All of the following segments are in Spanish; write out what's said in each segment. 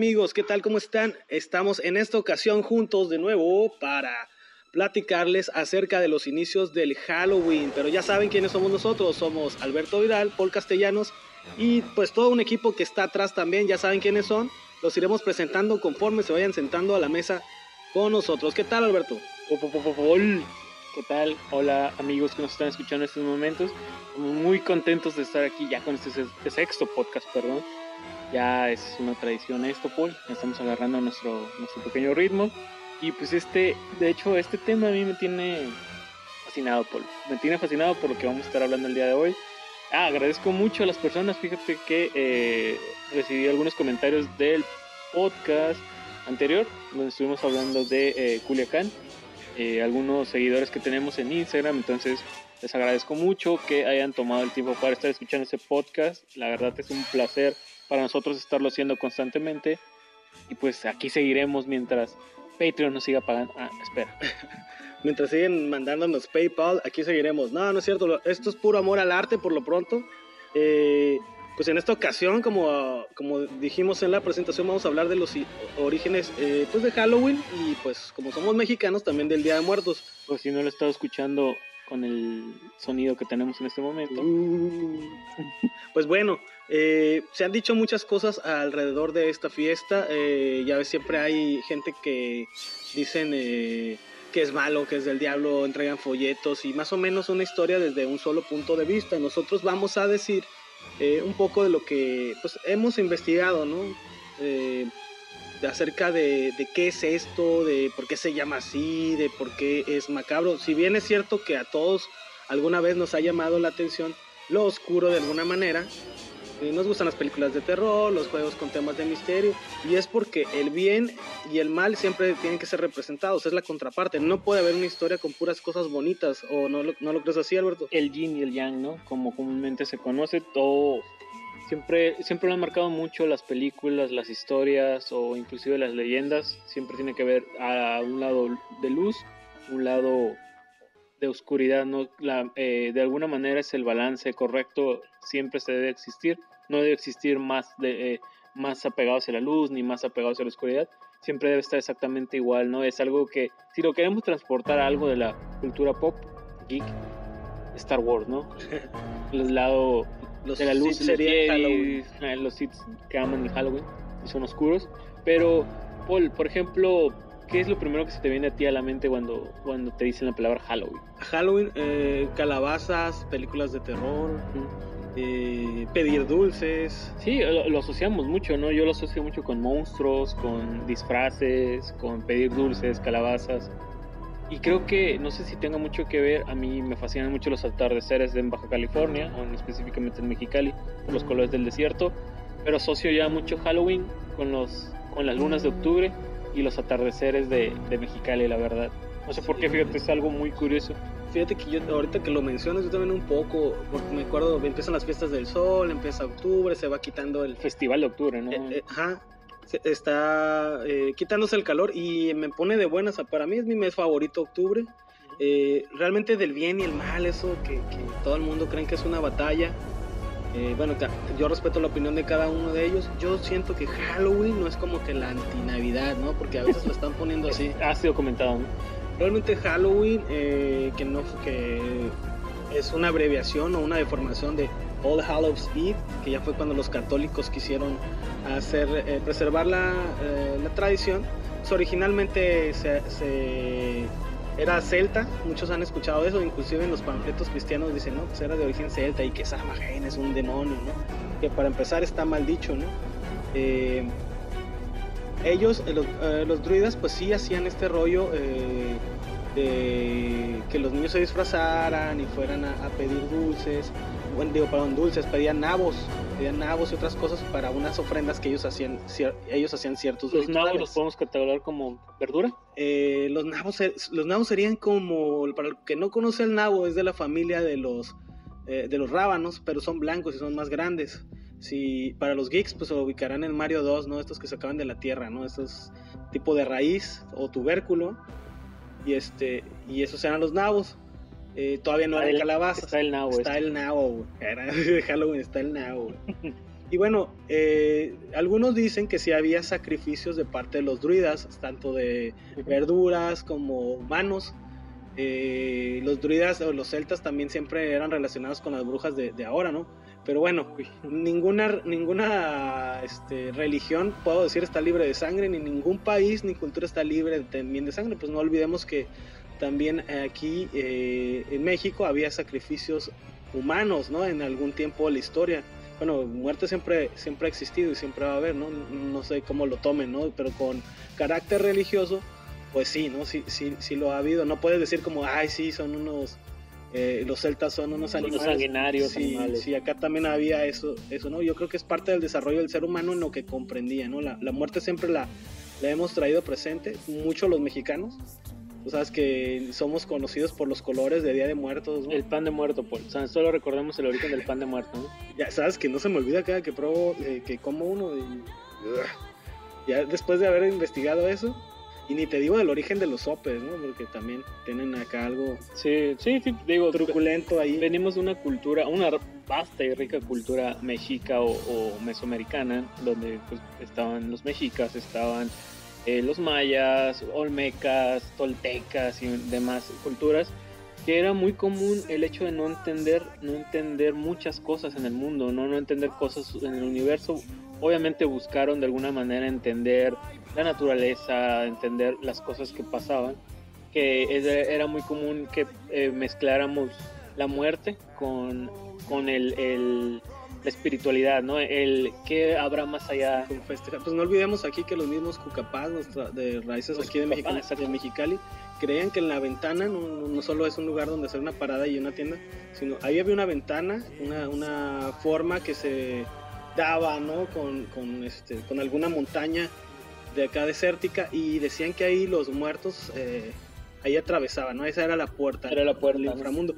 Amigos, ¿qué tal? ¿Cómo están? Estamos en esta ocasión juntos de nuevo para platicarles acerca de los inicios del Halloween. Pero ya saben quiénes somos nosotros. Somos Alberto Vidal, Paul Castellanos y pues todo un equipo que está atrás también. Ya saben quiénes son. Los iremos presentando conforme se vayan sentando a la mesa con nosotros. ¿Qué tal Alberto? ¿Qué tal? Hola amigos que nos están escuchando en estos momentos. Muy contentos de estar aquí ya con este sexto podcast, perdón. Ya es una tradición esto, Paul. Estamos agarrando nuestro, nuestro pequeño ritmo. Y pues este, de hecho, este tema a mí me tiene fascinado, Paul. Me tiene fascinado por lo que vamos a estar hablando el día de hoy. Ah, agradezco mucho a las personas. Fíjate que eh, recibí algunos comentarios del podcast anterior, donde estuvimos hablando de eh, Culiacán. Eh, algunos seguidores que tenemos en Instagram. Entonces, les agradezco mucho que hayan tomado el tiempo para estar escuchando ese podcast. La verdad es un placer para nosotros estarlo haciendo constantemente. Y pues aquí seguiremos mientras Patreon nos siga pagando. Ah, espera. mientras siguen mandándonos PayPal, aquí seguiremos. No, no es cierto. Esto es puro amor al arte por lo pronto. Eh, pues en esta ocasión, como, como dijimos en la presentación, vamos a hablar de los orígenes eh, pues de Halloween y pues como somos mexicanos también del Día de Muertos. Pues si no lo he estado escuchando con el sonido que tenemos en este momento. Uh. pues bueno, eh, se han dicho muchas cosas alrededor de esta fiesta. Eh, ya ves, siempre hay gente que dicen eh, que es malo, que es del diablo, entregan folletos y más o menos una historia desde un solo punto de vista. Nosotros vamos a decir un poco de lo que pues, hemos investigado, ¿no? de acerca de, qué es esto, de por qué se llama así, de por qué es macabro. Si bien es cierto que a todos alguna vez nos ha llamado la atención lo oscuro de alguna manera, nos gustan las películas de terror, los juegos con temas de misterio, y es porque el bien y el mal siempre tienen que ser representados, es la contraparte. No puede haber una historia con puras cosas bonitas, o no lo, no lo crees así, Alberto. El yin y el yang, ¿no? Como comúnmente se conoce, todo. Siempre, siempre lo han marcado mucho las películas, las historias o inclusive las leyendas. Siempre tiene que ver a un lado de luz, un lado de oscuridad, ¿no? La, eh, de alguna manera es el balance correcto, siempre se debe existir, no debe existir más, de, eh, más apegados a la luz ni más apegados a la oscuridad, siempre debe estar exactamente igual, ¿no? Es algo que, si lo queremos transportar a algo de la cultura pop, geek, Star Wars, ¿no? El lado los de la luz sería Halloween. Eh, los sits que aman Halloween y son oscuros, pero Paul, por ejemplo, ¿qué es lo primero que se te viene a ti a la mente cuando, cuando te dicen la palabra Halloween? Halloween, eh, calabazas, películas de terror, eh, pedir dulces. Sí, lo, asociamos mucho, ¿no? Yo lo asocio mucho con monstruos, con disfraces, con pedir dulces, calabazas. Y creo que, no sé si tenga mucho que ver, a mí me fascinan mucho los atardeceres de Baja California, o específicamente en Mexicali, por los colores del desierto, pero asocio ya mucho Halloween con, los, con las lunas de octubre y los atardeceres de, de Mexicali, la verdad. No sé por qué, fíjate, es algo muy curioso. Fíjate que yo, ahorita que lo mencionas, yo también un poco, porque me acuerdo, empiezan las fiestas del sol, empieza octubre, se va quitando el... Festival de octubre, ¿no? Eh, eh, ajá, está eh, quitándose el calor y me pone de buenas. Para mí es mi mes favorito, octubre. realmente del bien y el mal, eso que, que todo el mundo cree que es una batalla. Eh, bueno, yo respeto la opinión de cada uno de ellos. Yo siento que Halloween no es como que la antinavidad, ¿no? Porque a veces lo están poniendo así. Ha sido comentado, ¿no? Realmente Halloween, eh, que no que es una abreviación o una deformación de All Hallows Eve, que ya fue cuando los católicos quisieron hacer eh, preservar la, la tradición. Originalmente se era celta, muchos han escuchado eso, inclusive en los panfletos cristianos dicen, no, pues era de origen celta y que Samhain es un demonio, ¿no? Que para empezar está mal dicho, ¿no? Eh, ellos, eh, eh, los, druidas, pues sí hacían este rollo de que los niños se disfrazaran y fueran a pedir dulces bueno, digo, perdón, dulces, pedían nabos, pedían nabos y otras cosas para unas ofrendas que ellos hacían, ellos hacían ciertos ¿Los nabos los podemos catalogar como verdura? Eh, los, nabos, los nabos serían como, para el que no conoce el nabo, es de la familia de los, eh, de los rábanos, pero son blancos y son más grandes. Si para los geeks, pues lo ubicarán en Mario 2, ¿no? Estos que se acaban de la tierra, ¿no? Estos tipo de raíz o tubérculo. Y este, y esos eran los nabos. Eh, todavía no hay calabaza. Está el nabo. Está el nabo, Halloween, está el nabo, Y bueno, eh, algunos dicen que sí había sacrificios de parte de los druidas, tanto de verduras como humanos. Eh, los druidas o los celtas también siempre eran relacionados con las brujas de, ahora, ¿no? Pero bueno, ninguna, ninguna este, religión, puedo decir, está libre de sangre, ni ningún país ni cultura está libre también de sangre. Pues no olvidemos que también aquí eh, en México había sacrificios humanos, ¿no? En algún tiempo de la historia. Bueno, muerte siempre, siempre ha existido y siempre va a haber, ¿no? No sé cómo lo tomen, ¿no? Pero con carácter religioso, pues sí, ¿no? Sí, sí, sí lo ha habido. No puedes decir como, ay, sí, son unos, eh, los celtas son unos animales. sanguinarios, sí, animales. Sí, acá también había eso, eso, ¿no? Yo creo que es parte del desarrollo del ser humano en lo que comprendía, ¿no? La, la muerte siempre la, la hemos traído presente, mucho los mexicanos. Tú sabes que somos conocidos por los colores de Día de Muertos, ¿no? El pan de muerto, Paul. O sea, solo recordemos el origen del pan de muerto, ¿no? Ya sabes que no se me olvida cada que pruebo, eh, que como uno y... Ya después de haber investigado eso, y ni te digo del origen de los sopes, ¿no? Porque también tienen acá algo Sí, sí, sí, digo, truculento ahí. venimos de una cultura, una vasta y rica cultura mexica o, o mesoamericana, donde pues, estaban los mexicas, estaban eh, los mayas, olmecas, toltecas y demás culturas, que era muy común el hecho de no entender, no entender muchas cosas en el mundo, no, no entender cosas en el universo. Obviamente buscaron de alguna manera entender la naturaleza, entender las cosas que pasaban, que era muy común que eh, mezcláramos la muerte con, con el, el la espiritualidad, ¿no? El que habrá más allá. Pues no olvidemos aquí que los mismos cucapás de raíces aquí de, Mexicali, de Mexicali creían que en la ventana no, no, solo es un lugar donde hacer una parada y una tienda, sino ahí había una ventana, una, una forma que se daba, ¿no? Con, con, este, con alguna montaña de acá desértica y decían que ahí los muertos eh, ahí atravesaban, ¿no? Esa era la puerta. Era la puerta del inframundo.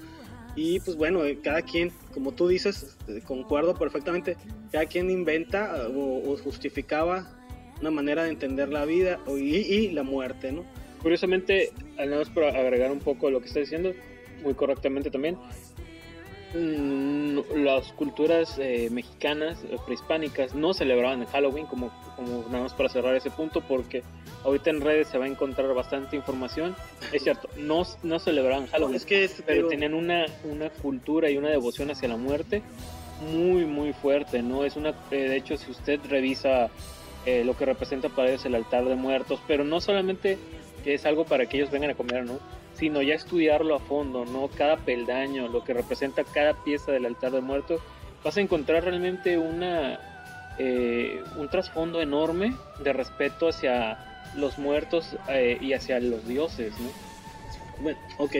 Y pues bueno, eh, cada quien, como tú dices, eh, concuerdo perfectamente, cada quien inventa o, justificaba una manera de entender la vida y, y, la muerte, ¿no? Curiosamente, al menos para agregar un poco lo que está diciendo, muy correctamente también, las culturas eh, mexicanas, eh, prehispánicas, no celebraban el Halloween, como, como nada más para cerrar ese punto, porque ahorita en redes se va a encontrar bastante información. Es cierto, no, no celebraban Halloween, es que pero, tenían una, una cultura y una devoción hacia la muerte muy, muy fuerte, ¿no? Es una, eh, de hecho, si usted revisa lo que representa para ellos el altar de muertos, pero no solamente que es algo para que ellos vengan a comer, ¿no? Sino ya estudiarlo a fondo, ¿no? Cada peldaño, lo que representa cada pieza del altar de muertos, vas a encontrar realmente una, eh, un trasfondo enorme de respeto hacia los muertos eh, y hacia los dioses, ¿no? Bueno, ok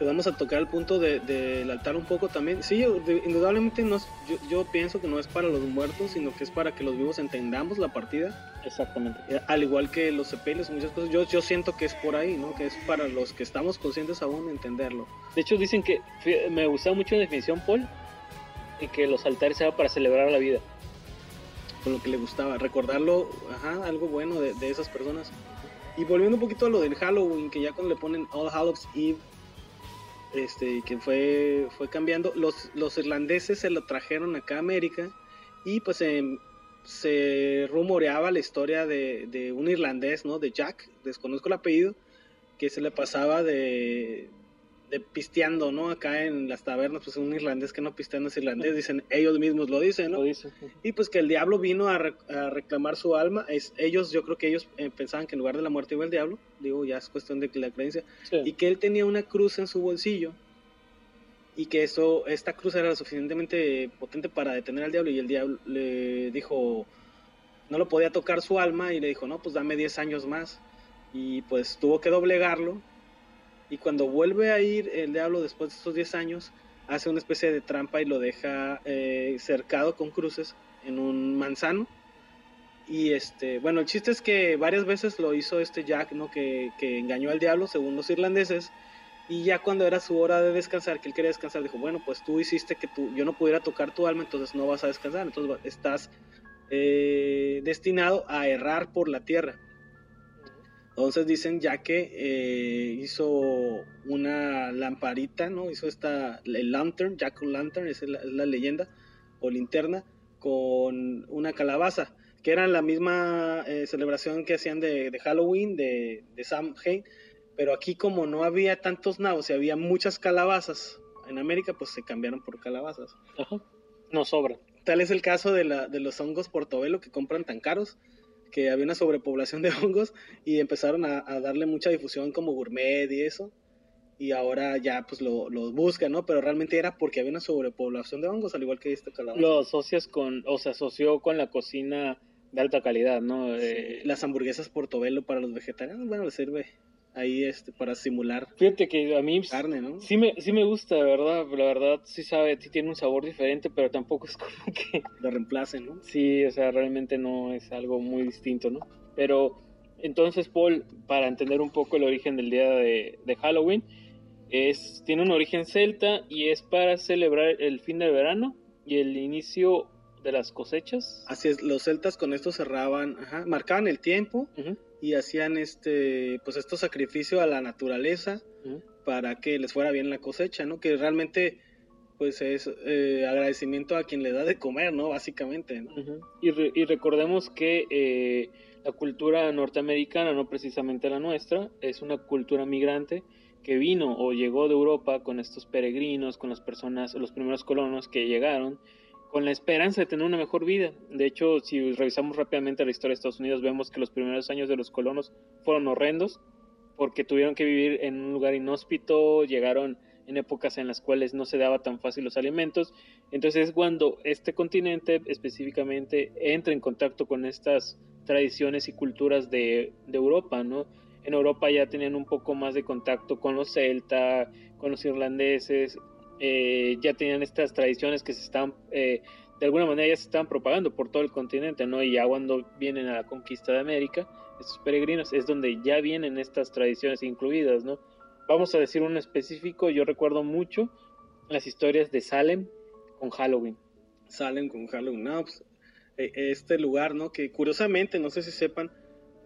vamos a tocar el punto del de, altar un poco también. Sí, indudablemente no, yo, yo, pienso que no es para los muertos, sino que es para que los vivos entendamos la partida. Exactamente. Eh, al igual que los sepelios, muchas cosas. Yo, yo siento que es por ahí, ¿no? Que es para los que estamos conscientes aún entenderlo. De hecho, dicen que me gusta mucho la definición, Paul, y que los altares eran para celebrar la vida. Con lo que le gustaba, recordarlo, ajá, algo bueno de, de esas personas. Y volviendo un poquito a lo del Halloween, que ya cuando le ponen All Hallows Eve, este, que fue, fue cambiando. Los, los irlandeses se lo trajeron acá a América y pues em, se rumoreaba la historia de, de, un irlandés, ¿no? De Jack, desconozco el apellido, que se le pasaba de, de pisteando, ¿no? Acá en las tabernas, pues un irlandés que no pistea no es irlandés, dicen, ellos mismos lo dicen, ¿no? Y pues que el diablo vino a, reclamar su alma, es, ellos, yo creo que ellos eh, pensaban que en lugar de la muerte iba el diablo, digo, ya es cuestión de la creencia, y que él tenía una cruz en su bolsillo, y que eso, esta cruz era lo suficientemente potente para detener al diablo, y el diablo le dijo, no lo podía tocar su alma, y le dijo, no, pues dame 10 años más, y pues tuvo que doblegarlo, y cuando vuelve a ir el diablo después de estos 10 años, hace una especie de trampa y lo deja eh, cercado con cruces en un manzano. Y este, bueno, el chiste es que varias veces lo hizo este Jack, ¿no? Que, que, engañó al diablo, según los irlandeses. Y ya cuando era su hora de descansar, que él quería descansar, dijo, bueno, pues tú hiciste que tú, yo no pudiera tocar tu alma, entonces no vas a descansar, entonces estás eh, destinado a errar por la tierra. Entonces dicen ya que eh, hizo una lamparita, ¿no? Hizo esta, el lantern, Jack Lantern, es la, es la leyenda, o linterna, con una calabaza, que era la misma eh, celebración que hacían de, de Halloween, de, de Samhain, pero aquí como no había tantos nabos y había muchas calabazas en América, pues se cambiaron por calabazas. Ajá. No sobra. Tal es el caso de, la, de los hongos portobelo que compran tan caros, que había una sobrepoblación de hongos y empezaron a, a darle mucha difusión como gourmet y eso. Y ahora ya pues lo- los buscan, ¿no? Pero realmente era porque había una sobrepoblación de hongos, al igual que esta calabaza. Lo asocias con, o se asoció con la cocina de alta calidad, ¿no? Sí, Eh, Las hamburguesas portobelo para los vegetarianos, bueno, les sirve ahí este, para simular Fíjate que a mí carne, ¿no? sí me, sí me gusta, de verdad. La verdad, sí sabe, sí tiene un sabor diferente, pero tampoco es como que Lo reemplacen, ¿no? Sí, o sea, realmente no es algo muy distinto, ¿no? Pero entonces, Paul, para entender un poco el origen del día de, de Halloween, es, tiene un origen celta y es para celebrar el fin del verano y el inicio de las cosechas. Así es, los celtas con esto cerraban, ajá, marcaban el tiempo Ujú, y hacían este, pues estos sacrificios a la naturaleza para que les fuera bien la cosecha, ¿no? Que realmente, pues es eh, agradecimiento a quien le da de comer, ¿no? Básicamente. Y, re- y recordemos que eh, la cultura norteamericana, no precisamente la nuestra, es una cultura migrante que vino o llegó de Europa con estos peregrinos, con las personas, los primeros colonos que llegaron, con la esperanza de tener una mejor vida. De hecho, si revisamos rápidamente la historia de Estados Unidos, vemos que los primeros años de los colonos fueron horrendos porque tuvieron que vivir en un lugar inhóspito, llegaron en épocas en las cuales no se daba tan fácil los alimentos. Entonces es cuando este continente específicamente entra en contacto con estas tradiciones y culturas de, de Europa, ¿no? En Europa ya tenían un poco más de contacto con los celta, con los irlandeses, eh, ya tenían estas tradiciones que se están, eh, de alguna manera ya se estaban propagando por todo el continente, ¿no? Y ya cuando vienen a la conquista de América, estos peregrinos, es donde ya vienen estas tradiciones incluidas, ¿no? Vamos a decir un específico, yo recuerdo mucho las historias de Salem con Halloween. Salen con Halloween, no, pues, eh, este lugar, ¿no? Que curiosamente, no sé si sepan,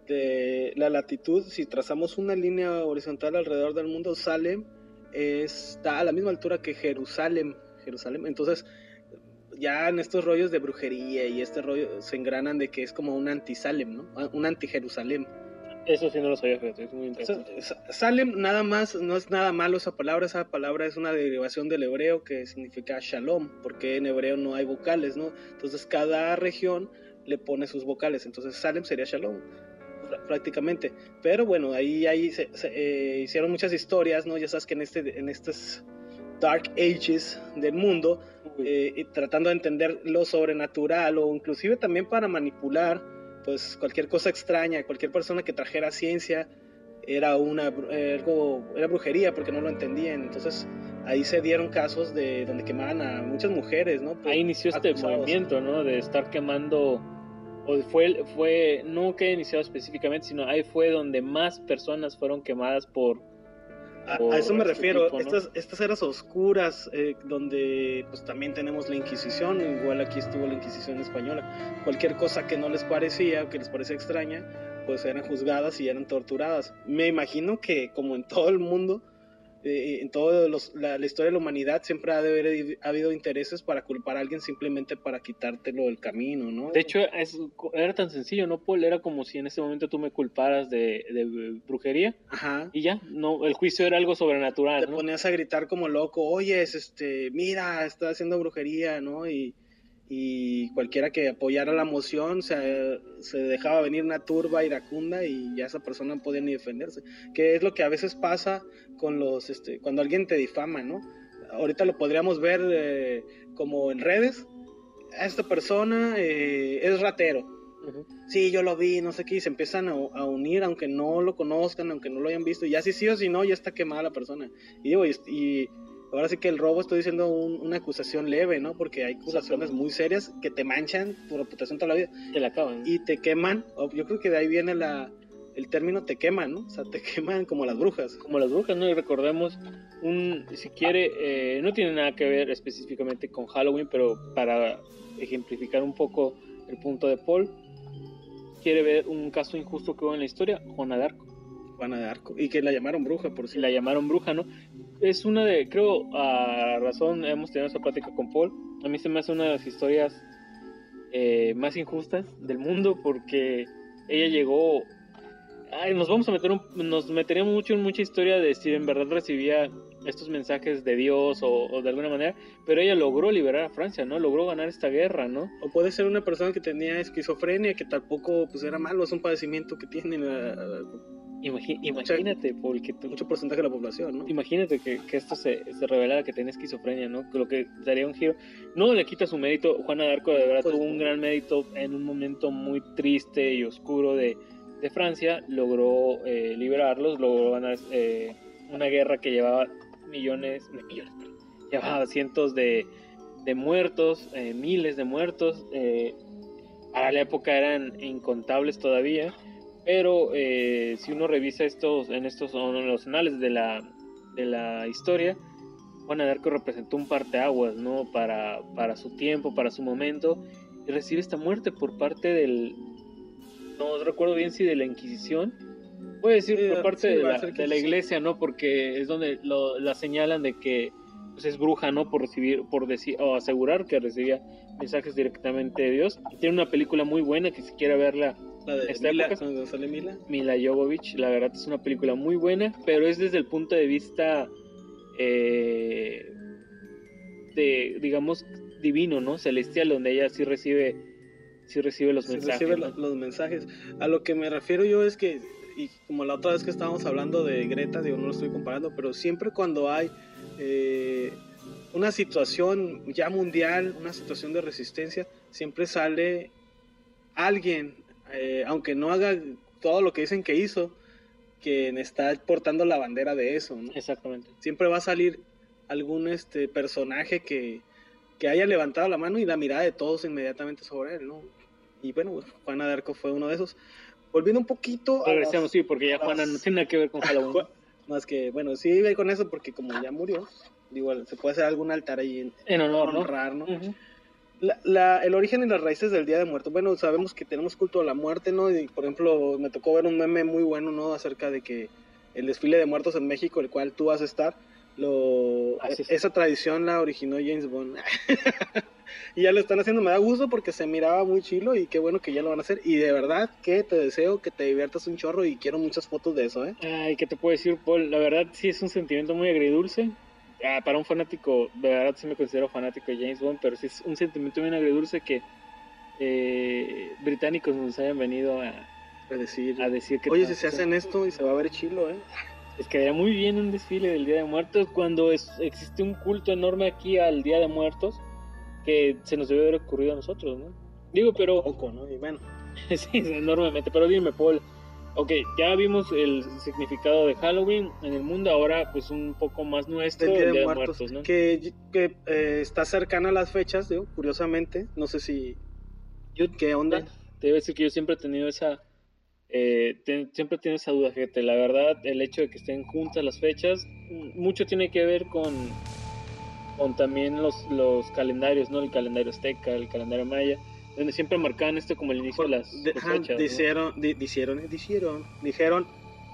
de la latitud, si trazamos una línea horizontal alrededor del mundo, Salem está a la misma altura que Jerusalén, Jerusalén, entonces ya en estos rollos de brujería y este rollo se engranan de que es como un anti-Salem, ¿no? Ah, Un anti-Jerusalén. Eso sí no lo sabía, fíjate, es muy Sa- interesante. Sa- Salem nada más, no es nada malo esa palabra, esa palabra es una derivación del hebreo que significa shalom, porque en hebreo no hay vocales, ¿no? Entonces cada región le pone sus vocales, entonces Salem sería shalom prácticamente. Pero bueno, ahí, ahí se, se, eh, hicieron muchas historias, ¿no? Ya sabes que en, este, en estos Dark Ages del mundo, eh, y tratando de entender lo sobrenatural o inclusive también para manipular pues cualquier cosa extraña, cualquier persona que trajera ciencia era una eh, algo era brujería porque no lo entendían. Entonces ahí se dieron casos de donde quemaban a muchas mujeres, ¿no? Por- ahí inició este acusados. movimiento, ¿no? De estar quemando, fue, fue, no que iniciado específicamente, sino ahí fue donde más personas fueron quemadas por... A, a eso me este refiero, tipo, ¿no? estas, estas eras oscuras, eh, donde pues también tenemos la Inquisición, igual aquí estuvo la Inquisición española. Cualquier cosa que no les parecía o que les parecía extraña, pues eran juzgadas y eran torturadas. Me imagino que como en todo el mundo, eh, en toda la, la historia de la humanidad, siempre ha de haber ha habido intereses para culpar a alguien simplemente para quitártelo del camino, ¿no? De hecho, es, era tan sencillo, ¿no, Paul? Era como si en ese momento tú me culparas de, de brujería Ajá. y ya, no, el juicio era algo sobrenatural, te ¿no? ponías a gritar como loco, oye, es este, mira, está haciendo brujería, ¿no? Y, y cualquiera que apoyara la moción se, se dejaba venir una turba iracunda y ya esa persona no podía ni defenderse. Que es lo que a veces pasa con los, este, cuando alguien te difama, ¿no? Ahorita lo podríamos ver eh, como en redes. Esta persona eh, es ratero. Ujú. Sí, yo lo vi, no sé qué, y se empiezan a, a unir, aunque no lo conozcan, aunque no lo hayan visto, y ya si sí o si no, ya está quemada la persona. Y digo, y, y ahora sí que el robo estoy diciendo un- una acusación leve, ¿no? Porque hay acusaciones muy serias que te manchan tu reputación toda la vida Te la acaban. y te queman. Yo creo que de ahí viene la, el término te queman, ¿no? O sea, te queman como las brujas. como las brujas, ¿no? Y recordemos, un, si quiere, eh, no tiene nada que ver específicamente con Halloween, pero para ejemplificar un poco el punto de Paul, quiere ver un caso injusto que hubo en la historia, Juana de Arco. Juana de Arco. Y que la llamaron bruja, por Si la llamaron bruja, ¿no? Es una de, creo, a razón, hemos tenido esa plática con Paul, a mí se me hace una de las historias eh, más injustas del mundo porque ella llegó Ay, nos vamos a meter un, nos meteríamos mucho en mucha historia de si en verdad recibía estos mensajes de Dios o, de alguna manera, pero ella logró liberar a Francia, ¿no? Logró ganar esta guerra, ¿no? O puede ser una persona que tenía esquizofrenia, que tampoco pues era malo, es un padecimiento que tiene imagínate, porque mucho porcentaje de la población, ¿no? Imagínate que, esto se, se, revelara que tenía esquizofrenia, ¿no? Lo que daría un giro. No le quita su mérito. Juana de Arco de verdad pues tuvo un gran mérito en un momento muy triste y oscuro de, de Francia. Logró eh, liberarlos, logró ganar eh, una guerra que llevaba millones, millones, llevaba cientos de, de muertos, eh, miles de muertos. para la época eran incontables todavía pero eh, si uno revisa estos, en estos son los anales de la, de la historia, Juana de Arco representó un parteaguas, ¿no? Para, para su tiempo, para su momento, y recibe esta muerte por parte del, no recuerdo bien si de la Inquisición, puede decir por parte de, la, de, la, iglesia, ¿no? Porque es donde lo, la señalan de que pues, es bruja, ¿no? Por recibir, por decir, o asegurar que recibía mensajes directamente de Dios. Tiene una película muy buena que si quiere verla la de Mila, sale Mila. Mila Jovovich, la verdad es una película muy buena, pero es desde el punto de vista eh, de, digamos, divino, ¿no? Celestial, donde ella sí recibe, sí recibe los mensajes. Recibe los mensajes. A lo que me refiero yo es que, y como la otra vez que estábamos hablando de Greta, digo, no lo estoy comparando, pero siempre cuando hay eh, una situación ya mundial, una situación de resistencia, siempre sale alguien eh, aunque no haga todo lo que dicen que hizo, quien está portando la bandera de eso, ¿no? Exactamente. Siempre va a salir algún este personaje que, que haya levantado la mano y la mirada de todos inmediatamente sobre él, ¿no? Y bueno, pues, Juana de Arco fue uno de esos. Volviendo un poquito Regresemos, sí, porque ya Juana no tiene nada que ver con Halloween. Más que, bueno, sí vive con eso porque como ya murió, igual se puede hacer algún altar ahí en, honor, ¿no? La, el origen y las raíces del Día de Muertos. Bueno, sabemos que tenemos culto a la muerte, ¿no? Y por ejemplo, me tocó ver un meme muy bueno, ¿no? Acerca de que el desfile de muertos en México, el cual tú vas a estar, lo, esa tradición la originó James Bond. y ya lo están haciendo, me da gusto porque se miraba muy chilo y qué bueno que ya lo van a hacer. Y de verdad que te deseo que te diviertas un chorro y quiero muchas fotos de eso, ¿eh? Ay, ¿qué te puedo decir, Paul? La verdad sí es un sentimiento muy agridulce ah, para un fanático, de verdad sí me considero fanático de James Bond, pero sí es un sentimiento bien agridulce que eh, británicos nos hayan venido a, decir, a decir que... Oye, si se hacen esto y se va a ver chilo, ¿eh? Es que era muy bien un desfile del Día de Muertos cuando existe un culto enorme aquí al Día de Muertos que se nos debe haber ocurrido a nosotros, ¿no? Digo, pero... Poco, ¿no? Y bueno. sí, enormemente, pero dime, Paul, ok, ya vimos el significado de Halloween en el mundo, ahora pues un poco más nuestro, el Día, de, Muertos, ¿no? Que, que eh, está cercana a las fechas, digo, curiosamente, no sé si... Yo, ¿Qué onda? Te debo decir que yo siempre he tenido esa... Eh, siempre he tenido esa duda, fíjate, la verdad, el hecho de que estén juntas las fechas, mucho tiene que ver con, con también los, los calendarios, ¿no? El calendario azteca, el calendario maya donde siempre marcaban esto como el inicio de las de, dijeron, dijeron, dijeron,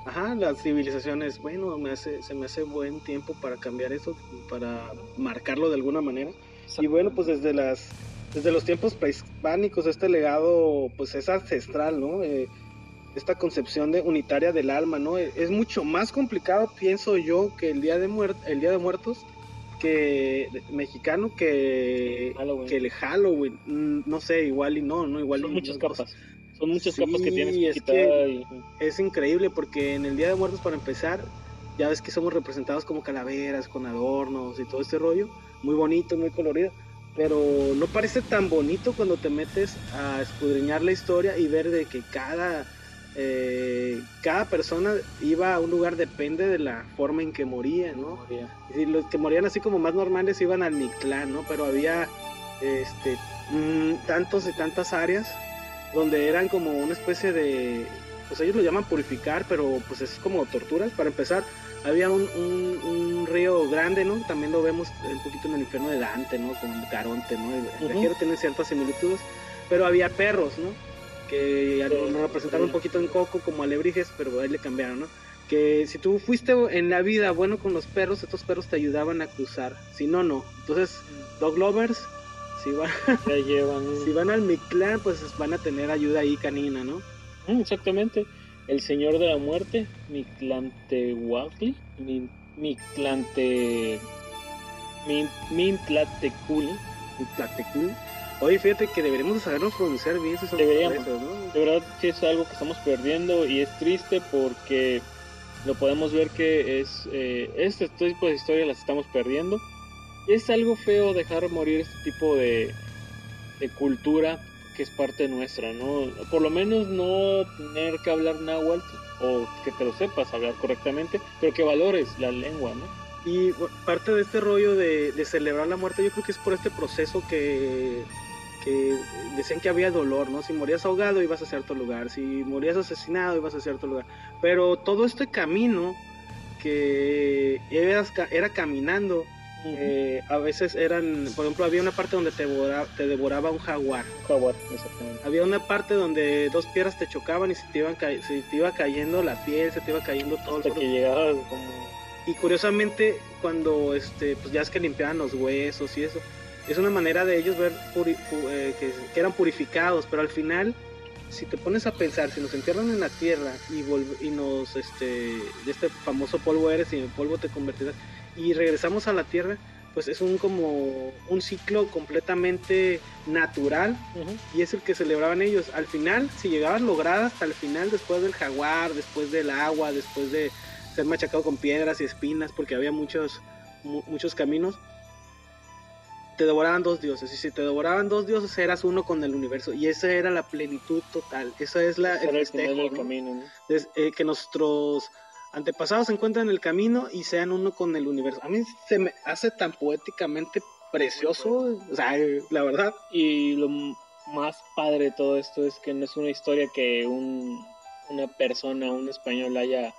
ajá, las civilizaciones, bueno, me hace, se me hace buen tiempo para cambiar eso, para marcarlo de alguna manera. Y bueno, pues desde las desde los tiempos prehispánicos este legado pues es ancestral, ¿no? Eh, esta concepción de unitaria del alma, ¿no? Es mucho más complicado, pienso yo, que el día de el día de muertos que mexicano que, que el Halloween. Mm, no sé, igual y no, no igual. Son muchas capas. Son muchas capas que tienes que quitar. Es increíble porque en el Día de Muertos, para empezar, ya ves que somos representados como calaveras, con adornos y todo este rollo. Muy bonito, muy colorido. Pero no parece tan bonito cuando te metes a escudriñar la historia y ver de que cada eh, cada persona iba a un lugar depende de la forma en que moría, ¿no? Y los que morían así como más normales iban al Mictlán, ¿no? Pero había este, mm, tantos y tantas áreas donde eran como una especie de, pues ellos lo llaman purificar, pero pues es como torturas. Para empezar, había un, río grande, ¿no? También lo vemos un poquito en el infierno de Dante, ¿no? Con Caronte, ¿no? El, tiene ciertas similitudes, pero había perros, ¿no? Que lo representaron un poquito en Coco como alebrijes, pero ahí le cambiaron, ¿no? Que si tú fuiste en la vida bueno con los perros, estos perros te ayudaban a cruzar, si no, no. Entonces, dog lovers, si van, si van al Mictlán, pues van a tener ayuda ahí canina, ¿no? Mm, Exactamente. El Señor de la Muerte, Mictlantehuatli, Mictlante. Min- Mintlateculi. Tlatecul. Oye, fíjate que deberíamos de sabernos pronunciar bien esos Deberíamos. ¿no? De verdad que es algo que estamos perdiendo y es triste porque lo podemos ver que es eh, este tipo de historias las estamos perdiendo. Es algo feo dejar morir este tipo de, de cultura que es parte nuestra, ¿no? Por lo menos no tener que hablar náhuatl o que te lo sepas hablar correctamente, pero que valores la lengua, ¿no? Y parte de este rollo de, de celebrar la muerte, yo creo que es por este proceso que, que decían que había dolor, ¿no? Si morías ahogado ibas a cierto lugar, si morías asesinado ibas a cierto lugar. Pero todo este camino que eras era caminando, eh, a veces eran, por ejemplo, había una parte donde te, devora- te devoraba un jaguar. Jaguar, exactamente. Había una parte donde dos piedras te chocaban y se te, iban ca- se te iba cayendo la piel, se te iba cayendo todo el Hasta cuerpo. que llegabas como... Y curiosamente, cuando este, pues ya es que limpiaban los huesos y eso, es una manera de ellos ver puri- pu- eh, que, que eran purificados, pero al final, si te pones a pensar, si nos entierran en la tierra y, y nos, este, de este famoso polvo eres y en polvo te convertirás, y regresamos a la tierra, pues es un como un ciclo completamente natural y es el que celebraban ellos. Al final, si llegabas lograda hasta el final, después del jaguar, después del agua, después de ser machacado con piedras y espinas, porque había muchos, mu- muchos caminos, te devoraban dos dioses. Y si te devoraban dos dioses, eras uno con el universo. Y esa era la plenitud total. Esa es la, el festejo, camino, ¿no? Eh, que nuestros antepasados se encuentran en el camino y sean uno con el universo. A mí se me hace tan poéticamente precioso, o sea, eh, la verdad. Y lo más padre de todo esto es que no es una historia que un, una persona, un español haya,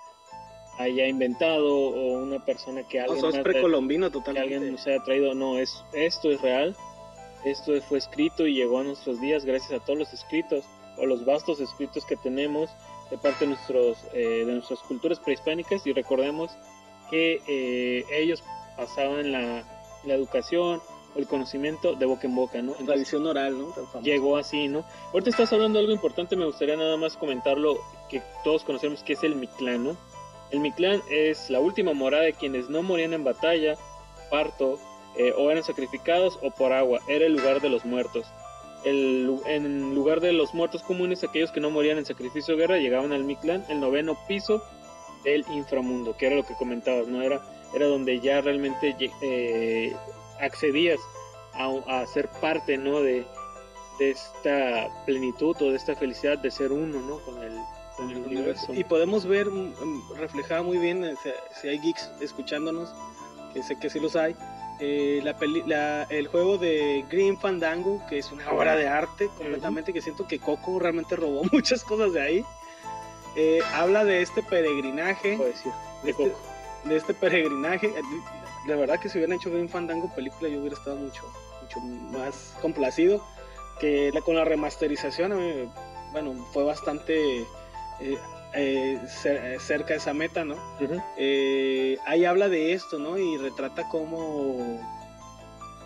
haya inventado o una persona que O alguien, sea, es precolombino que totalmente. alguien nos haya traído. No, es, esto es real. Esto fue escrito y llegó a nuestros días gracias a todos los escritos o los vastos escritos que tenemos de parte de, nuestros, eh, de nuestras culturas prehispánicas y recordemos que eh, ellos pasaban la, la educación o el conocimiento de boca en boca, ¿no? Entonces, tradición oral, ¿no? Tan llegó así, ¿no? Ahorita estás hablando de algo importante, me gustaría nada más comentarlo, que todos conocemos que es el Mictlán, ¿no? El Mictlán es la última morada de quienes no morían en batalla, parto, eh, o eran sacrificados o por agua, era el lugar de los muertos. El, en lugar de los muertos comunes, aquellos que no morían en sacrificio o guerra llegaban al Mictlán, el noveno piso del inframundo, que era lo que comentabas, ¿no? Era, era donde ya realmente eh, accedías a, ser parte, ¿no? De, de esta plenitud o de esta felicidad de ser uno, ¿no? Con el, con el universo. Y podemos ver mm, mm, reflejada muy bien, eh, si, hay geeks escuchándonos, que sé que sí los hay, eh, la peli- la- el juego de Green Fandango, que es una obra de arte completamente, que siento que Coco realmente robó muchas cosas de ahí. Eh, habla de este peregrinaje, decir, de este, Coco. de este peregrinaje. De verdad que si hubieran hecho Green Fandango película, yo hubiera estado mucho, mucho más complacido. Que la- con la remasterización, bueno, fue bastante eh, eh, eh, cerca de esa meta, ¿no? Eh, ahí habla de esto, ¿no? Y retrata cómo,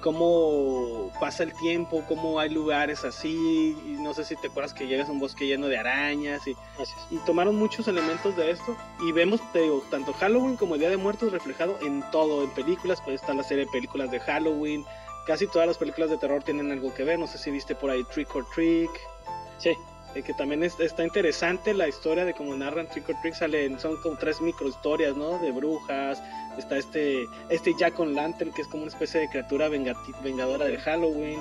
cómo pasa el tiempo, cómo hay lugares así. Y no sé si te acuerdas que llegas a un bosque lleno de arañas y tomaron muchos elementos de esto y vemos te digo, tanto Halloween como el Día de Muertos reflejado en todo, en películas, pues está la serie de películas de Halloween, casi todas las películas de terror tienen algo que ver, no sé si viste por ahí Trick or Trick, Sí, eh, que también es- está interesante la historia de cómo narran Trick or Trick, salen, son como tres micro historias, ¿no? De brujas, está este, este Jack on Lantern, que es como una especie de criatura vengadora de Halloween.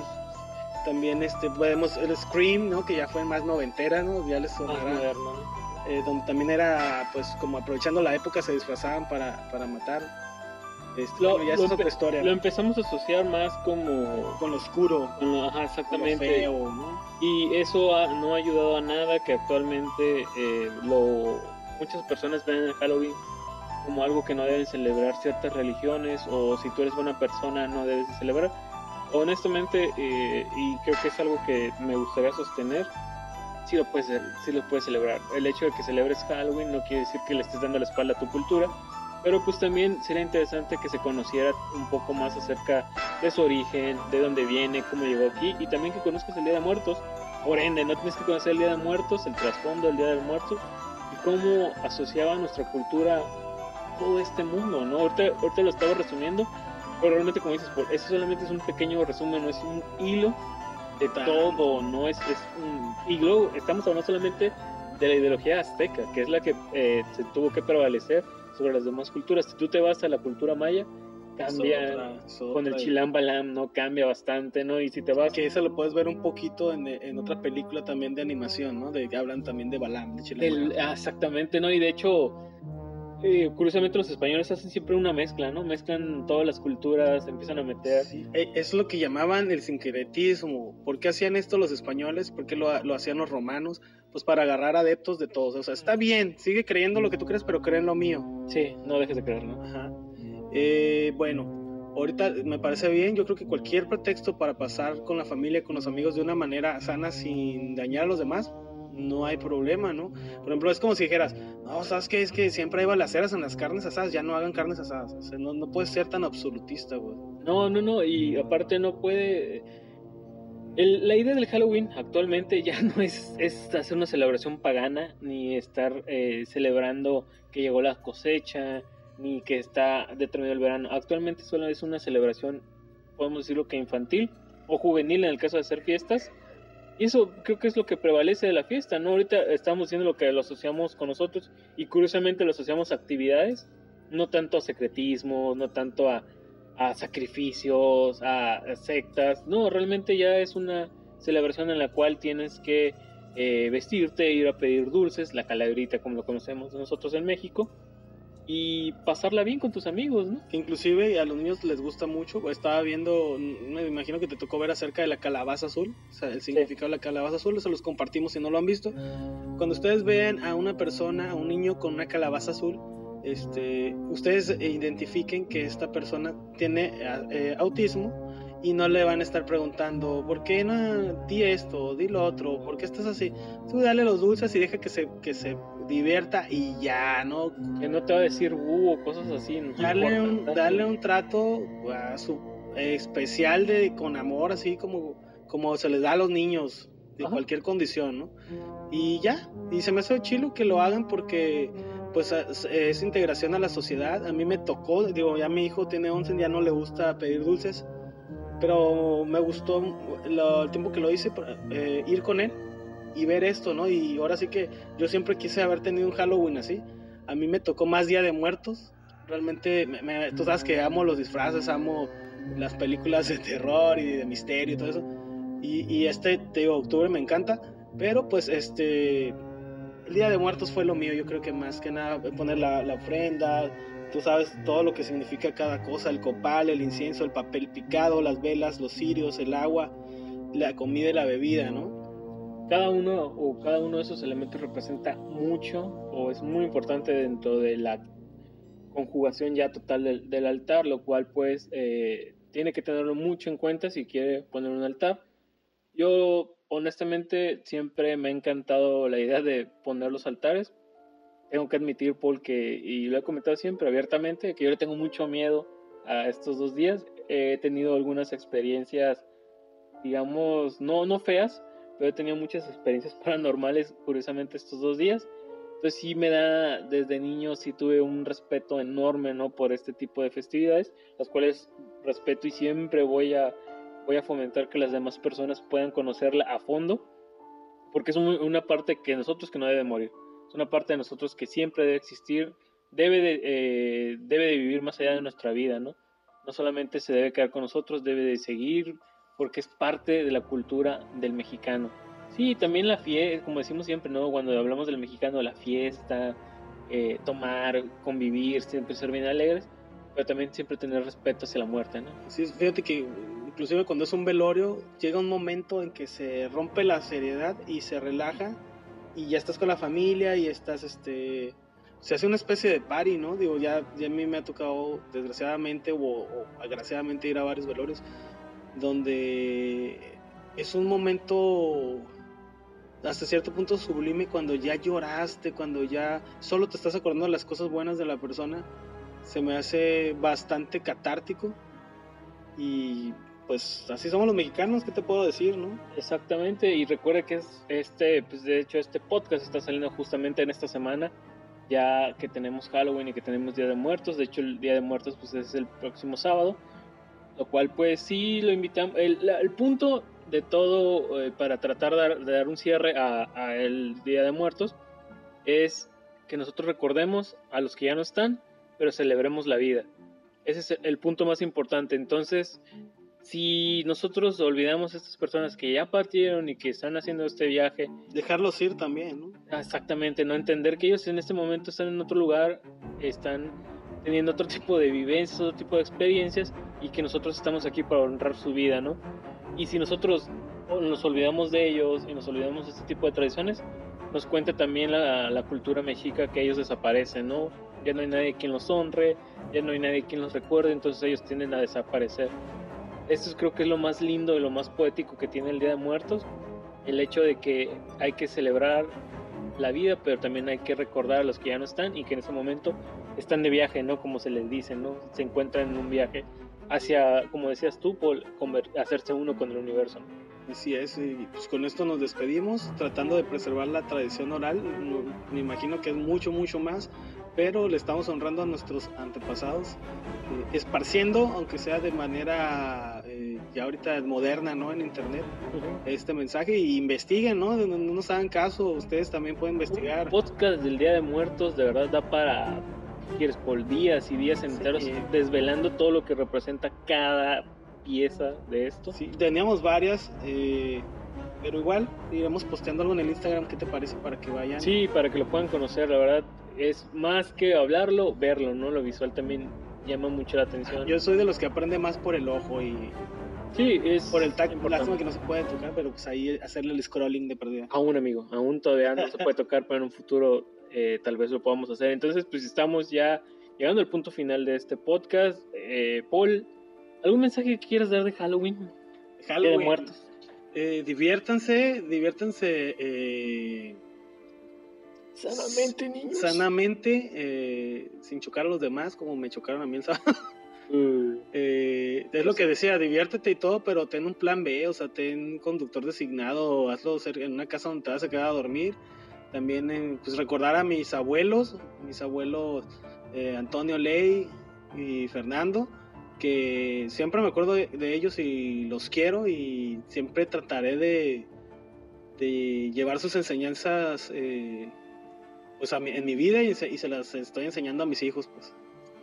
También este, vemos el Scream, ¿no? Que ya fue más noventera, ¿no? Ya les sonará eh, donde también era pues como aprovechando la época se disfrazaban para, para matar. Este, Lo- ya lo es otra historia. Lo empezamos a asociar más como... Con lo oscuro, con lo- ajá, con lo exactamente. feo, ¿no? Y eso ha- no ha ayudado a nada que actualmente eh, lo muchas personas ven el Halloween como algo que no deben celebrar ciertas religiones o si tú eres buena persona no debes de celebrar. Honestamente, eh, y creo que es algo que me gustaría sostener, sí lo puedes, sí lo puedes celebrar. El hecho de que celebres Halloween no quiere decir que le estés dando la espalda a tu cultura pero pues también sería interesante que se conociera un poco más acerca de su origen, de dónde viene, cómo llegó aquí y también que conozcas el Día de Muertos. Por ende, no tienes que conocer el Día de Muertos, el trasfondo del Día de Muertos y cómo asociaba nuestra cultura todo este mundo, ¿no? Ahorita, ahorita lo estaba resumiendo, pero realmente como dices, eso solamente es un pequeño resumen, no es un hilo de todo, no es, es un... Y luego estamos hablando solamente de la ideología azteca, que es la que eh, se tuvo que prevalecer sobre las demás culturas. Si tú te vas a la cultura maya, cambia con el chilam balam, ¿no? Cambia bastante, ¿no? Y si te vas... Que eso lo puedes ver un poquito en, en otra película también de animación, ¿no? De que hablan también de balam, de chilam ah, Exactamente, ¿no? Y de hecho eh, curiosamente los españoles hacen siempre una mezcla, ¿no? Mezclan todas las culturas, empiezan a meter... Eh, es lo que llamaban el sincretismo. ¿Por qué hacían esto los españoles? ¿Por qué lo, lo, hacían los romanos? Pues para agarrar adeptos de todos. O sea, está bien, sigue creyendo lo que tú crees, pero creen lo mío. Sí, no dejes de creerlo. Ajá. Eh, bueno, ahorita me parece bien. Yo creo que cualquier pretexto para pasar con la familia, con los amigos de una manera sana sin dañar a los demás, no hay problema, ¿no? Por ejemplo, es como si dijeras, no, ¿sabes qué? Es que siempre hay balaceras en las carnes asadas, ya no hagan carnes asadas. No, no puedes ser tan absolutista, güey. No, no, no, y aparte no puede... la idea del Halloween actualmente ya no es, es hacer una celebración pagana, ni estar eh, celebrando que llegó la cosecha, ni que está determinado el verano. Actualmente solo es una celebración, podemos decirlo que infantil o juvenil en el caso de hacer fiestas, y eso creo que es lo que prevalece de la fiesta, ¿no? Ahorita estamos viendo lo que lo asociamos con nosotros y curiosamente lo asociamos a actividades, no tanto a secretismo, no tanto a, sacrificios, a, sectas, no, realmente ya es una celebración en la cual tienes que eh, vestirte, ir a pedir dulces, la calaverita como lo conocemos nosotros en México, y pasarla bien con tus amigos, ¿no? Inclusive a los niños les gusta mucho. Estaba viendo, me imagino que te tocó ver acerca de la calabaza azul, o sea, el significado de la calabaza azul, se los compartimos si no lo han visto. Cuando ustedes vean a una persona, a un niño con una calabaza azul, este, ustedes identifiquen que esta persona tiene eh, autismo y no le van a estar preguntando, ¿por qué no di esto? Di lo otro, ¿por qué estás así? Tú dale los dulces y deja que se, que se divierta y ya, ¿no? Que no te va a decir uh, o cosas así. dale, un, dale un trato a su, especial de con amor, así como, como se les da a los niños, de cualquier condición, ¿no? Y ya, y se me hace chilo que lo hagan porque pues es integración a la sociedad. A mí me tocó, digo, ya mi hijo tiene 11, ya no le gusta pedir dulces pero me gustó el tiempo que lo hice, eh, ir con él y ver esto, ¿no? Y ahora sí que yo siempre quise haber tenido un Halloween así. A mí me tocó más Día de Muertos. Realmente, me, tú sabes que amo los disfraces, amo las películas de terror y de misterio y todo eso. Y, y este, te digo, octubre me encanta. Pero pues este, el Día de Muertos fue lo mío. Yo creo que más que nada poner la, la ofrenda, Tú sabes todo lo que significa cada cosa, el copal, el incienso, el papel picado, las velas, los cirios, el agua, la comida y la bebida, ¿no? Cada uno o cada uno de esos elementos representa mucho o es muy importante dentro de la conjugación ya total del, altar, lo cual pues eh, tiene que tenerlo mucho en cuenta si quiere poner un altar. Yo honestamente siempre me ha encantado la idea de poner los altares tengo que admitir, Paul, que, y lo he comentado siempre abiertamente, que yo le tengo mucho miedo a estos dos días. He tenido algunas experiencias, digamos, no, no feas, pero he tenido muchas experiencias paranormales, curiosamente, estos dos días. Entonces sí me da, desde niño sí tuve un respeto enorme, ¿no? Por este tipo de festividades, las cuales respeto y siempre voy a, voy a fomentar que las demás personas puedan conocerla a fondo, porque es una parte que nosotros que no debe morir es una parte de nosotros que siempre debe existir, debe de, eh, debe de vivir más allá de nuestra vida, ¿no? No solamente se debe quedar con nosotros, debe de seguir porque es parte de la cultura del mexicano. Sí, también la fiesta, como decimos siempre, ¿no? Cuando hablamos del mexicano, la fiesta, eh, tomar, convivir, siempre ser bien alegres, pero también siempre tener respeto hacia la muerte, ¿no? Sí, fíjate que inclusive cuando es un velorio, llega un momento en que se rompe la seriedad y se relaja y ya estás con la familia y estás, este, se hace una especie de party, ¿no? Digo, ya, ya a mí me ha tocado, desgraciadamente o, agraciadamente, ir a varios velorios, donde es un momento hasta cierto punto sublime cuando ya lloraste, cuando ya solo te estás acordando de las cosas buenas de la persona se me hace bastante catártico y pues así somos los mexicanos, ¿qué te puedo decir, no? Exactamente, y recuerda que es este, pues de hecho este podcast está saliendo justamente en esta semana, ya que tenemos Halloween y que tenemos Día de Muertos, de hecho el Día de Muertos pues es el próximo sábado, lo cual pues sí lo invitamos, el, punto de todo eh, para tratar de dar, un cierre a, a el Día de Muertos es que nosotros recordemos a los que ya no están, pero celebremos la vida. Ese es el punto más importante. Entonces, si nosotros olvidamos a estas personas que ya partieron y que están haciendo este viaje, dejarlos ir también, ¿no? Exactamente, no entender que ellos en este momento están en otro lugar, están teniendo otro tipo de vivencias, otro tipo de experiencias y que nosotros estamos aquí para honrar su vida, ¿no? Y si nosotros nos olvidamos de ellos y nos olvidamos de este tipo de tradiciones, nos cuenta también la, la cultura mexica que ellos desaparecen, ¿no? Ya no hay nadie quien los honre, ya no hay nadie quien los recuerde, entonces ellos tienden a desaparecer. Esto creo que es lo más lindo y lo más poético que tiene el Día de Muertos, el hecho de que hay que celebrar la vida, pero también hay que recordar a los que ya no están y que en ese momento están de viaje, ¿no? Como se les dice, ¿no? Se encuentran en un viaje hacia, como decías tú, por hacerse uno con el universo. Así es, y pues con esto nos despedimos, tratando de preservar la tradición oral. Me imagino que es mucho, mucho más, pero le estamos honrando a nuestros antepasados, eh, esparciendo, aunque sea de manera ya ahorita moderna, ¿no? En internet, este mensaje y investiguen, ¿no? No, nos hagan caso, ustedes también pueden investigar. podcast del Día de Muertos de verdad da para, quieres, por días y días enteros, desvelando todo lo que representa cada pieza de esto. Sí, teníamos varias, eh, pero igual iremos posteando algo en el Instagram, ¿qué te parece? Para que vayan. Sí, para que lo puedan conocer, la verdad, es más que hablarlo, verlo, ¿no? Lo visual también llama mucho la atención. Yo soy de los que aprende más por el ojo y... Sí, es... Por el tacto, lástima que no se puede tocar, pero pues ahí hacerle el scrolling de perdida. Aún, amigo, aún todavía no se puede tocar, pero en un futuro eh, tal vez lo podamos hacer. Entonces, pues estamos ya llegando al punto final de este podcast. Eh, Paul, ¿Algún mensaje que quieras dar de Halloween? Halloween. de muertos. Eh, diviértanse, diviértanse. Eh, sanamente, niños. Sanamente, eh, sin chocar a los demás, como me chocaron a mí el sábado. Mm. Eh, es lo que decía, diviértete y todo, pero ten un plan B, o sea, ten conductor designado, hazlo en una casa donde te vas a quedar a dormir. También, pues recordar a mis abuelos, mis abuelos Antonio Ley y Fernando que siempre me acuerdo de, ellos y los quiero y siempre trataré de, de llevar sus enseñanzas eh, pues en mi vida y se, las estoy enseñando a mis hijos pues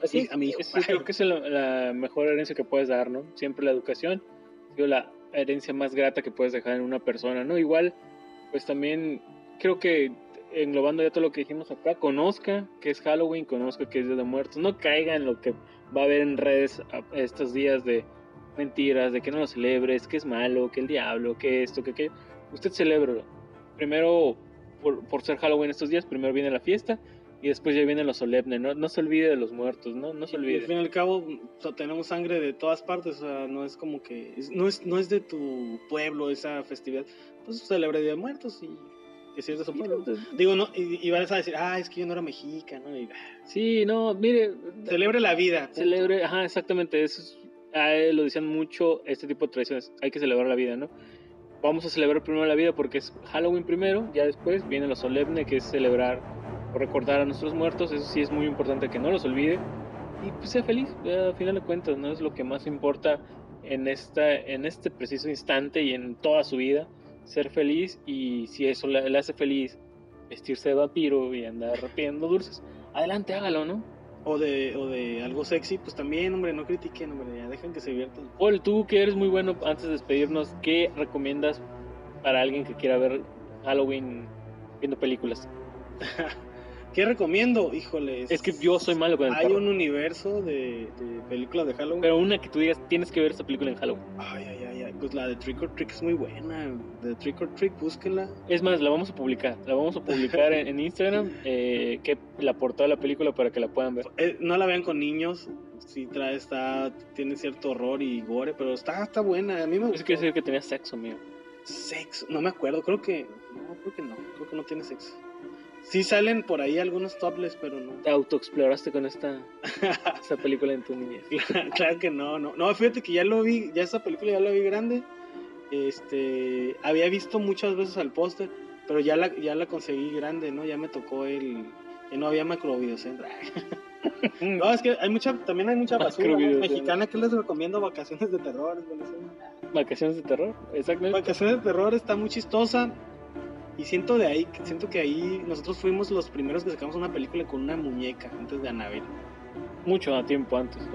Así, a mi hijo. creo que es la, mejor herencia que puedes dar, ¿no? Siempre la educación, es la herencia más grata que puedes dejar en una persona, ¿no? Igual, pues también creo que englobando ya todo lo que dijimos acá, conozca que es Halloween, conozca que es Día de Muertos, no caiga en lo que va a haber en redes estos días de mentiras, de que no lo celebres, que es malo, que el diablo, que esto, que que usted celebra. Primero, por, por, ser Halloween estos días, primero viene la fiesta y después ya viene lo solemne, no, no se olvide de los muertos, no, no se olvide. al fin y al cabo, tenemos sangre de todas partes, o sea, no es como que, no, es, no es de tu pueblo esa festividad, pues celebra Día de Muertos y que de su pueblo. Digo, no, y, vas a decir, ah, es que yo no era mexicano. Y, sí, no, mire. Celebre la vida. Celebre, ajá, exactamente. Eso lo decían mucho este tipo de tradiciones. Hay que celebrar la vida, ¿no? Vamos a celebrar primero la vida porque es Halloween primero, ya después viene lo solemne, que es celebrar recordar a nuestros muertos. Eso sí es muy importante que no los olvide. Y pues sea feliz, a final de cuentas, ¿no? Es lo que más importa en, esta, en este preciso instante y en toda su vida ser feliz y si eso le, hace feliz vestirse de vampiro y andar rompiendo dulces, adelante hágalo, ¿no? O de, o de algo sexy, pues también, hombre, no critiquen, hombre, ya dejen que se diviertan. Paul, tú que eres muy bueno, antes de despedirnos, ¿qué recomiendas para alguien que quiera ver Halloween viendo películas? ¿Qué recomiendo? Híjole. Es que yo soy malo con el Hay un universo de, de, películas de Halloween. Pero una que tú digas, tienes que ver esta película en Halloween. Ay, ay, ay, ay. Pues la de Trick or Trick es muy buena. De Trick or Trick, búsquenla. Es más, la vamos a publicar. La vamos a publicar en, Instagram. Eh, que la portada de la película para que la puedan ver. Eh, no la vean con niños. Sí, trae, está, tiene cierto horror y gore, pero está, está buena. A mí me gusta. Es que decir que tenía sexo, mío. Sexo, no me acuerdo. Creo que. No, creo que no. Creo que no tiene sexo. Sí salen por ahí algunos topless, pero no. ¿Te autoexploraste con esta, esta película en tu niñez? claro que no, no. No, fíjate que ya lo vi, ya esa película ya la vi grande. Este, había visto muchas veces al póster, pero ya la, ya la conseguí grande, ¿no? Ya me tocó el, que no había macrovideocentro. no, es que hay mucha, también hay mucha basura mexicana que les recomiendo vacaciones de terror. Vacaciones de terror, exactamente. Vacaciones de terror está muy chistosa. Y siento de ahí, siento que ahí nosotros fuimos los primeros que sacamos una película con una muñeca antes de Anabel. Mucho a tiempo antes,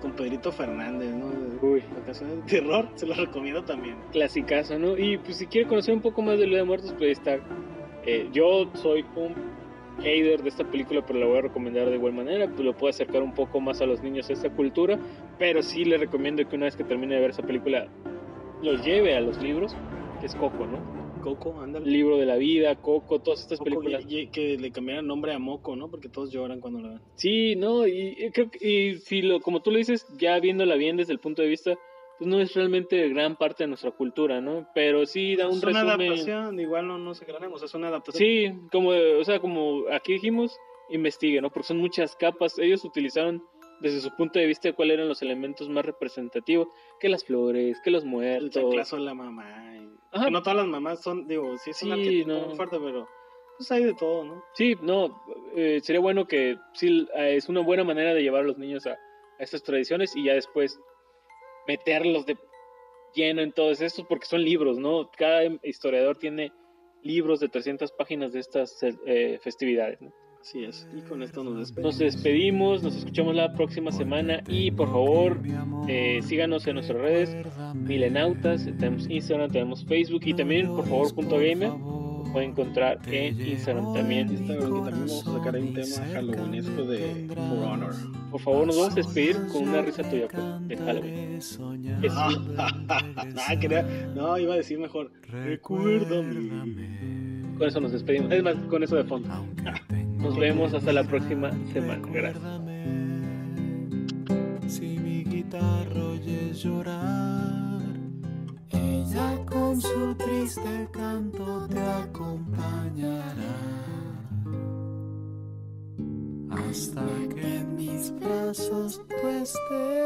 Con Pedrito Fernández, ¿no? Uy. Vacaciones de terror, se lo recomiendo también. Clasicazo, ¿no? Y pues si quiere conocer un poco más de Lo de Muertos, pues está. Eh, yo soy un hater de esta película, pero la voy a recomendar de igual manera, pues lo puede acercar un poco más a los niños a esta cultura, pero sí le recomiendo que una vez que termine de ver esa película, los lleve a los libros, que es Coco, ¿no? Coco, ándale. Libro de la vida, Coco, todas estas películas. Y, que le cambiaran nombre a Moco, ¿no? Porque todos lloran cuando la ven. Sí, no, y, creo que, y si lo, como tú lo dices, ya viéndola bien desde el punto de vista, pues no es realmente gran parte de nuestra cultura, ¿no? Pero sí da un es una adaptación, igual no nos ganemos, es una adaptación. Sí, como, o sea, como aquí dijimos, investigue, ¿no? Porque son muchas capas, ellos utilizaron desde su punto de vista cuáles eran los elementos más representativos, que las flores, que los muertos. El chanclazo de la mamá. Que no todas las mamás son, digo, sí es sí, muy fuerte, pero pues hay de todo, ¿no? Sí, no, eh, sería bueno que sí, eh, es una buena manera de llevar a los niños a, a estas tradiciones y ya después meterlos de lleno en todos estos porque son libros, ¿no? Cada historiador tiene libros de 300 páginas de estas eh, festividades, ¿no? Así es. Y con esto nos despedimos. Nos despedimos, nos escuchamos la próxima semana y por favor eh, síganos en nuestras redes, Milenautas, tenemos Instagram, tenemos Facebook y también por favor punto gamer pueden encontrar en Instagram también. Instagram que también vamos a sacar ahí un tema halloweenesco de For Honor. Por favor nos vamos a despedir con una risa tuya pues, de Halloween. no, iba a decir mejor. Recuérdame. Con eso nos despedimos. Es más, con eso de fondo. Nos vemos hasta la próxima semana. Gracias. Si mi guitarra oye llorar, ella con su triste canto te acompañará. Hasta que en mis brazos tú estés.